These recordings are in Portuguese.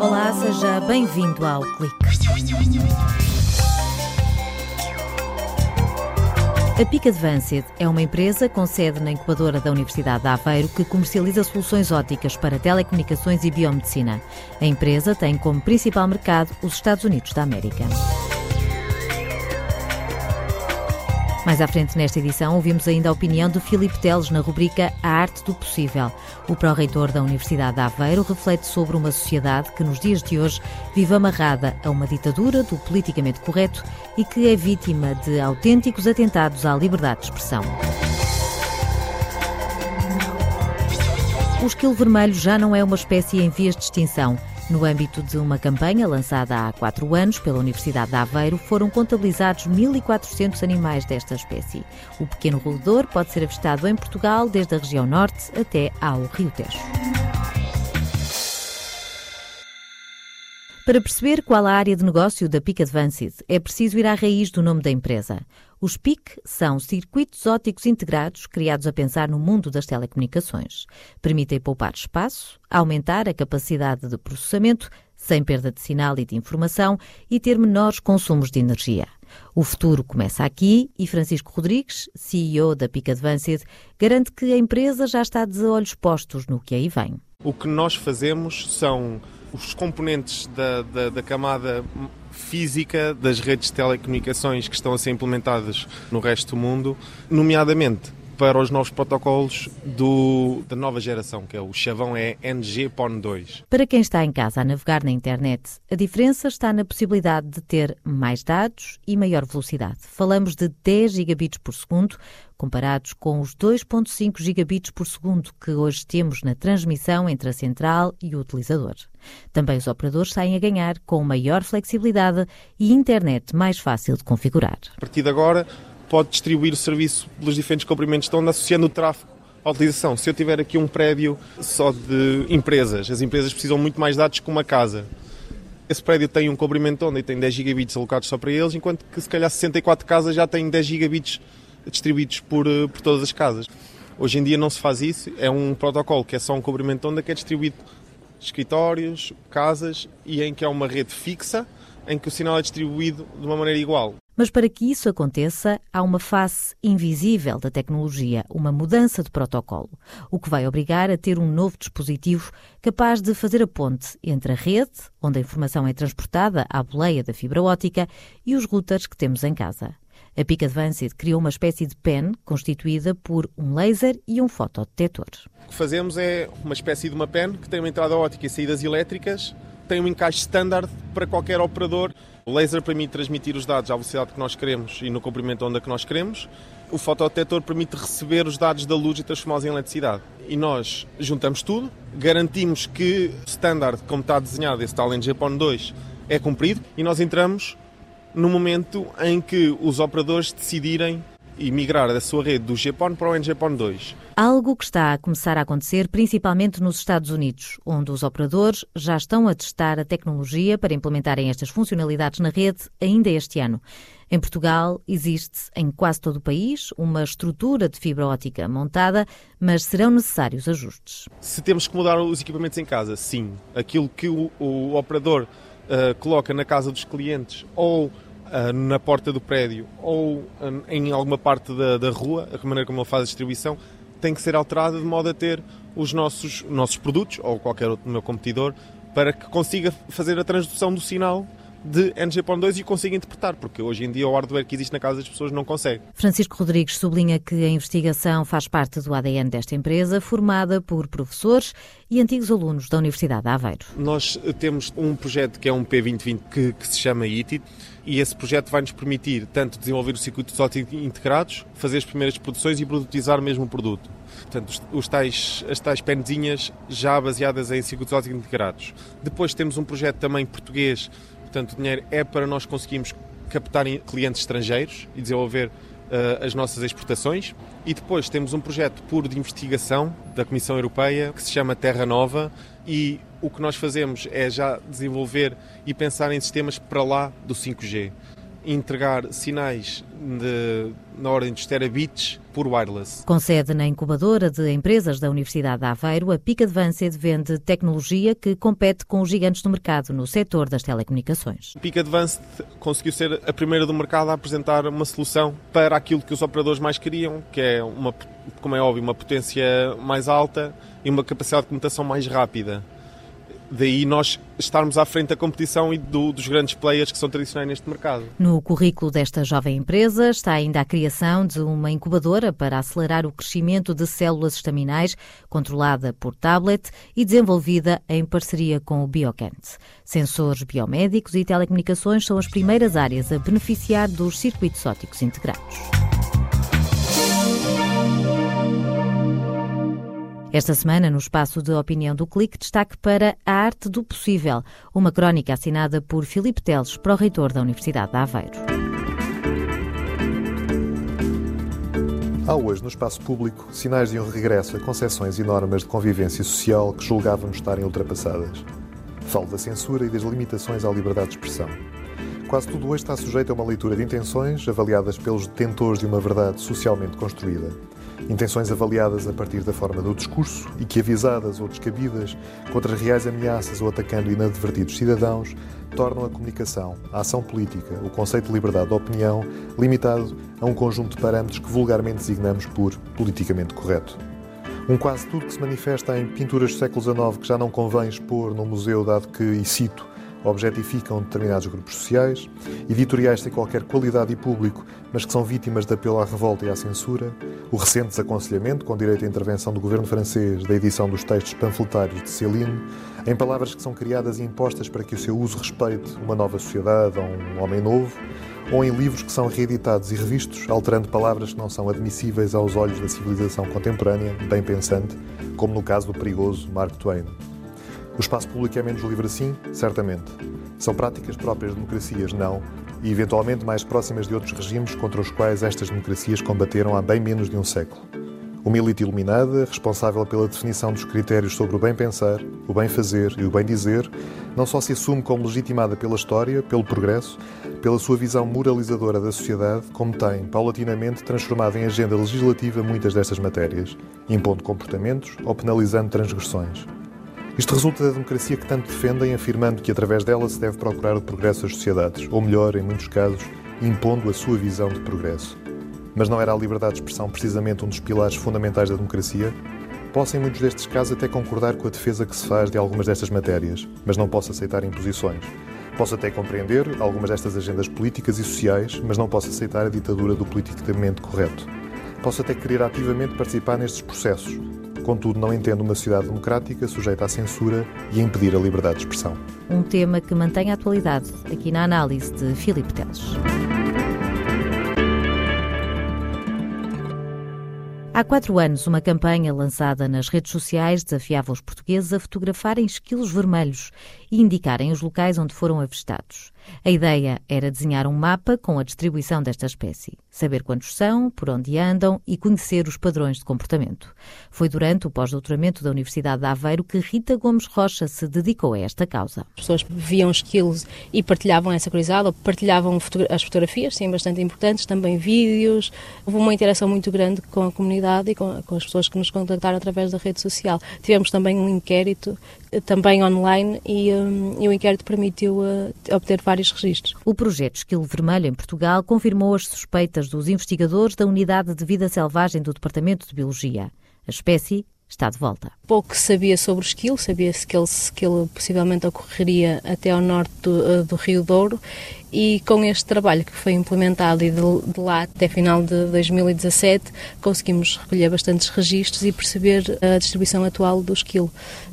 Olá, seja bem-vindo ao Clique. A PIC Advanced é uma empresa com sede na incubadora da Universidade de Aveiro que comercializa soluções óticas para telecomunicações e biomedicina. A empresa tem como principal mercado os Estados Unidos da América. Mais à frente nesta edição ouvimos ainda a opinião de Filipe Teles na rubrica A Arte do Possível. O pró-reitor da Universidade de Aveiro reflete sobre uma sociedade que nos dias de hoje vive amarrada a uma ditadura do politicamente correto e que é vítima de autênticos atentados à liberdade de expressão. O esquilo vermelho já não é uma espécie em vias de extinção. No âmbito de uma campanha lançada há quatro anos pela Universidade de Aveiro, foram contabilizados 1.400 animais desta espécie. O pequeno roedor pode ser avistado em Portugal desde a região norte até ao Rio Tejo. Para perceber qual a área de negócio da PIC Advanced, é preciso ir à raiz do nome da empresa. Os PIC são circuitos ópticos integrados criados a pensar no mundo das telecomunicações. Permitem poupar espaço, aumentar a capacidade de processamento, sem perda de sinal e de informação, e ter menores consumos de energia. O futuro começa aqui e Francisco Rodrigues, CEO da PIC Advanced, garante que a empresa já está de olhos postos no que aí vem. O que nós fazemos são os componentes da, da, da camada física das redes de telecomunicações que estão a ser implementadas no resto do mundo, nomeadamente para os novos protocolos do, da nova geração, que é o chavão é NG-PON2. Para quem está em casa a navegar na internet, a diferença está na possibilidade de ter mais dados e maior velocidade. Falamos de 10 gigabits por segundo, comparados com os 2.5 gigabits por segundo que hoje temos na transmissão entre a central e o utilizador. Também os operadores saem a ganhar com maior flexibilidade e internet mais fácil de configurar. A partir de agora, pode distribuir o serviço pelos diferentes comprimentos de onda, associando o tráfego à utilização. Se eu tiver aqui um prédio só de empresas, as empresas precisam muito mais dados que uma casa. Esse prédio tem um comprimento de onda e tem 10 gigabits alocados só para eles, enquanto que se calhar 64 casas já têm 10 gigabits distribuídos por, eh, por todas as casas. Hoje em dia não se faz isso, é um protocolo que é só um comprimento de onda que é distribuído escritórios, casas e em que há uma rede fixa em que o sinal é distribuído de uma maneira igual. Mas para que isso aconteça, há uma face invisível da tecnologia, uma mudança de protocolo, o que vai obrigar a ter um novo dispositivo capaz de fazer a ponte entre a rede, onde a informação é transportada à boleia da fibra óptica, e os routers que temos em casa. A PIC Advanced criou uma espécie de pen constituída por um laser e um fotodetector. O que fazemos é uma espécie de uma pen que tem uma entrada óptica e saídas elétricas, tem um encaixe standard para qualquer operador o laser permite transmitir os dados à velocidade que nós queremos e no comprimento de onda que nós queremos. O fotodetector permite receber os dados da luz e transformá-los em eletricidade. E nós juntamos tudo, garantimos que o standard, como está desenhado, esse tal NGPON 2, é cumprido e nós entramos no momento em que os operadores decidirem e migrar da sua rede do GPON para o NGPON 2. Algo que está a começar a acontecer principalmente nos Estados Unidos, onde os operadores já estão a testar a tecnologia para implementarem estas funcionalidades na rede ainda este ano. Em Portugal, existe em quase todo o país uma estrutura de fibra ótica montada, mas serão necessários ajustes. Se temos que mudar os equipamentos em casa, sim. Aquilo que o, o operador uh, coloca na casa dos clientes ou uh, na porta do prédio ou uh, em alguma parte da, da rua, a maneira como ele faz a distribuição, tem que ser alterada de modo a ter os nossos, nossos produtos ou qualquer outro meu competidor para que consiga fazer a transdução do sinal de NG.2 e consiga interpretar, porque hoje em dia o hardware que existe na casa das pessoas não consegue. Francisco Rodrigues sublinha que a investigação faz parte do ADN desta empresa, formada por professores e antigos alunos da Universidade de Aveiro. Nós temos um projeto que é um P2020 que, que se chama ITIT e esse projeto vai nos permitir tanto desenvolver os circuitos integrados, fazer as primeiras produções e produtizar mesmo o produto. Portanto, os, tais, as tais penzinhas já baseadas em circuitos integrados. Depois temos um projeto também português Portanto, o dinheiro é para nós conseguirmos captar clientes estrangeiros e desenvolver uh, as nossas exportações. E depois temos um projeto puro de investigação da Comissão Europeia que se chama Terra Nova e o que nós fazemos é já desenvolver e pensar em sistemas para lá do 5G. Entregar sinais de, na ordem dos terabits por wireless. Com sede na incubadora de empresas da Universidade de Aveiro, a PIC Advanced vende tecnologia que compete com os gigantes do mercado no setor das telecomunicações. A PIC Advanced conseguiu ser a primeira do mercado a apresentar uma solução para aquilo que os operadores mais queriam, que é, uma, como é óbvio, uma potência mais alta e uma capacidade de comutação mais rápida. Daí nós estarmos à frente da competição e do, dos grandes players que são tradicionais neste mercado. No currículo desta jovem empresa está ainda a criação de uma incubadora para acelerar o crescimento de células estaminais, controlada por tablet e desenvolvida em parceria com o Biocant. Sensores biomédicos e telecomunicações são as primeiras áreas a beneficiar dos circuitos ópticos integrados. Esta semana, no espaço de opinião do Clique, destaque para A Arte do Possível, uma crónica assinada por Filipe Teles, pró-reitor da Universidade de Aveiro. Há hoje, no espaço público, sinais de um regresso a concepções e normas de convivência social que julgávamos estarem ultrapassadas. Falo da censura e das limitações à liberdade de expressão. Quase tudo hoje está sujeito a uma leitura de intenções avaliadas pelos detentores de uma verdade socialmente construída. Intenções avaliadas a partir da forma do discurso e que, avisadas ou descabidas contra reais ameaças ou atacando inadvertidos cidadãos, tornam a comunicação, a ação política, o conceito de liberdade de opinião limitado a um conjunto de parâmetros que vulgarmente designamos por politicamente correto. Um quase tudo que se manifesta em pinturas do século XIX que já não convém expor num museu, dado que, e cito, objetificam determinados grupos sociais, editoriais sem qualquer qualidade e público, mas que são vítimas de apelo à revolta e à censura, o recente desaconselhamento, com direito à intervenção do governo francês, da edição dos textos panfletários de Céline, em palavras que são criadas e impostas para que o seu uso respeite uma nova sociedade ou um homem novo, ou em livros que são reeditados e revistos, alterando palavras que não são admissíveis aos olhos da civilização contemporânea, bem pensante, como no caso do perigoso Mark Twain. O espaço público é menos livre assim? Certamente. São práticas próprias de democracias? Não. E eventualmente mais próximas de outros regimes contra os quais estas democracias combateram há bem menos de um século. Uma elite iluminada, responsável pela definição dos critérios sobre o bem pensar, o bem fazer e o bem dizer, não só se assume como legitimada pela história, pelo progresso, pela sua visão moralizadora da sociedade, como tem, paulatinamente, transformado em agenda legislativa muitas destas matérias, impondo comportamentos ou penalizando transgressões. Isto resulta da democracia que tanto defendem, afirmando que através dela se deve procurar o progresso das sociedades, ou melhor, em muitos casos, impondo a sua visão de progresso. Mas não era a liberdade de expressão precisamente um dos pilares fundamentais da democracia? Posso, em muitos destes casos, até concordar com a defesa que se faz de algumas destas matérias, mas não posso aceitar imposições. Posso até compreender algumas destas agendas políticas e sociais, mas não posso aceitar a ditadura do politicamente correto. Posso até querer ativamente participar nestes processos, Contudo, não entendo uma sociedade democrática sujeita à censura e a impedir a liberdade de expressão. Um tema que mantém a atualidade aqui na análise de Filipe Teles. Há quatro anos, uma campanha lançada nas redes sociais desafiava os portugueses a fotografarem esquilos vermelhos e indicarem os locais onde foram avistados. A ideia era desenhar um mapa com a distribuição desta espécie, saber quantos são, por onde andam e conhecer os padrões de comportamento. Foi durante o pós-doutoramento da Universidade de Aveiro que Rita Gomes Rocha se dedicou a esta causa. As pessoas viam esquilos e partilhavam essa curiosidade, ou partilhavam as fotografias, sim, bastante importantes, também vídeos. Houve uma interação muito grande com a comunidade e com, com as pessoas que nos contactaram através da rede social. Tivemos também um inquérito também online e, um, e o inquérito permitiu uh, obter vários registros. O projeto Esquilo Vermelho em Portugal confirmou as suspeitas dos investigadores da Unidade de Vida Selvagem do Departamento de Biologia. A espécie está de volta. Pouco se sabia sobre o esquilo, sabia-se que ele, que ele possivelmente ocorreria até ao norte do, uh, do Rio Douro e com este trabalho que foi implementado e de, de, lá até final de 2017 conseguimos recolher bastantes registros e perceber a distribuição atual do esquilo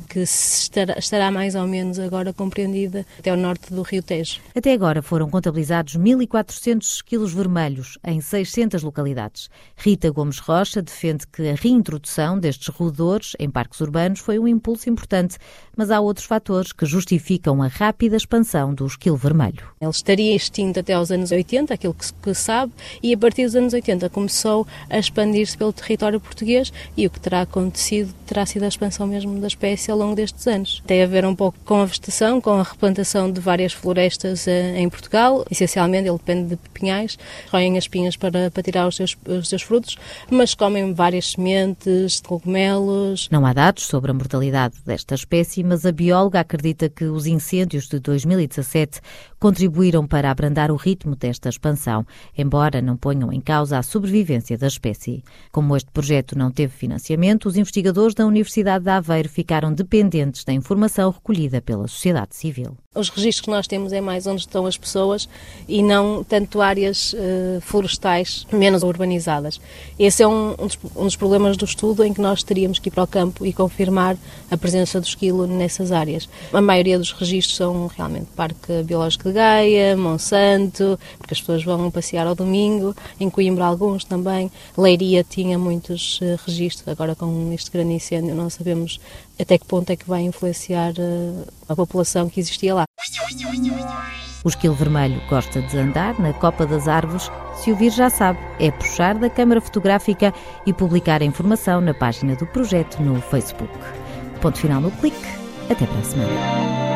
que estará, estará mais ou menos agora compreendida até ao norte do Rio Tejo. Até agora foram contabilizados 1.400 esquilos vermelhos em 600 localidades. Rita Gomes Rocha defende que a reintrodução destes roedores em parques urbanos foi um impulso importante, mas há outros fatores que justificam a rápida expansão do esquilo vermelho. Ele estaria extinto até aos anos 80, aquilo que se sabe, e a partir dos anos 80 começou a expandir-se pelo território português e o que terá acontecido terá sido a expansão mesmo da espécie longo destes anos. Tem a ver um pouco com a vegetação, com a replantação de várias florestas eh, em Portugal. Essencialmente, ele depende de pinhais, roem as pinhas para, para tirar os seus, os seus frutos, mas comem várias sementes, cogumelos. Não há dados sobre a mortalidade desta espécie, mas a bióloga acredita que os incêndios de 2017 contribuíram para abrandar o ritmo desta expansão, embora não ponham em causa a sobrevivência da espécie. Como este projeto não teve financiamento, os investigadores da Universidade de Aveiro ficaram dependentes da informação recolhida pela sociedade civil. Os registros que nós temos é mais onde estão as pessoas e não tanto áreas uh, florestais menos urbanizadas. Esse é um, um, dos, um, dos, problemas do estudo em que nós teríamos que ir para o campo e confirmar a presença do esquilo nessas áreas. A maioria dos registros são realmente Parque Biológico de Gaia, Monsanto, porque as pessoas vão passear ao domingo, em Coimbra alguns também. Leiria tinha muitos uh, registros, agora com este grande incêndio não sabemos até que ponto é que vai influenciar uh, a população que existia lá. O esquilo vermelho gosta de andar na copa das árvores. Se ouvir, já sabe, é puxar da câmara fotográfica e publicar a informação na página do projeto no Facebook. Ponto final no clique. Até para a semana.